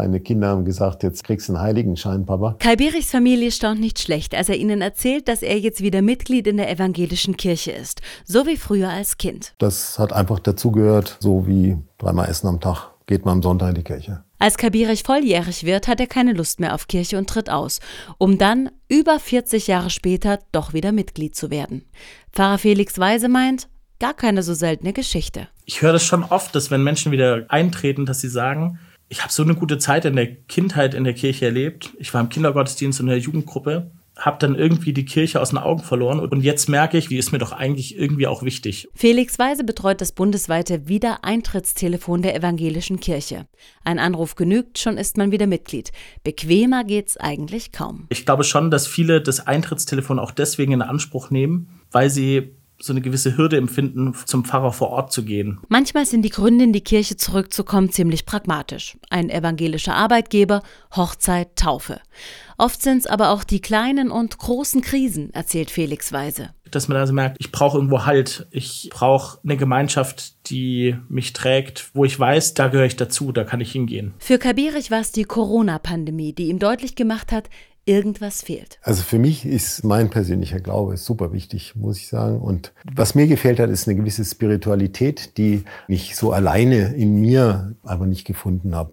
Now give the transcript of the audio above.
Meine Kinder haben gesagt, jetzt kriegst du einen Heiligenschein, Papa. Kai Berichs Familie staunt nicht schlecht, als er ihnen erzählt, dass er jetzt wieder Mitglied in der evangelischen Kirche ist. So wie früher als Kind. Das hat einfach dazugehört, so wie dreimal Essen am Tag geht man am Sonntag in die Kirche. Als Kabirich volljährig wird, hat er keine Lust mehr auf Kirche und tritt aus, um dann über 40 Jahre später doch wieder Mitglied zu werden. Pfarrer Felix Weise meint, gar keine so seltene Geschichte. Ich höre das schon oft, dass wenn Menschen wieder eintreten, dass sie sagen, ich habe so eine gute Zeit in der Kindheit in der Kirche erlebt. Ich war im Kindergottesdienst und in der Jugendgruppe habe dann irgendwie die Kirche aus den Augen verloren und jetzt merke ich, wie ist mir doch eigentlich irgendwie auch wichtig. Felix Weise betreut das bundesweite Wiedereintrittstelefon der evangelischen Kirche. Ein Anruf genügt, schon ist man wieder Mitglied. Bequemer geht's eigentlich kaum. Ich glaube schon, dass viele das Eintrittstelefon auch deswegen in Anspruch nehmen, weil sie so eine gewisse Hürde empfinden, zum Pfarrer vor Ort zu gehen. Manchmal sind die Gründe, in die Kirche zurückzukommen, ziemlich pragmatisch. Ein evangelischer Arbeitgeber, Hochzeit, Taufe. Oft sind es aber auch die kleinen und großen Krisen, erzählt Felix Weise. Dass man also merkt, ich brauche irgendwo Halt, ich brauche eine Gemeinschaft, die mich trägt, wo ich weiß, da gehöre ich dazu, da kann ich hingehen. Für Kabirich war es die Corona-Pandemie, die ihm deutlich gemacht hat, irgendwas fehlt. Also für mich ist mein persönlicher Glaube super wichtig, muss ich sagen. Und was mir gefällt hat, ist eine gewisse Spiritualität, die ich so alleine in mir aber nicht gefunden habe.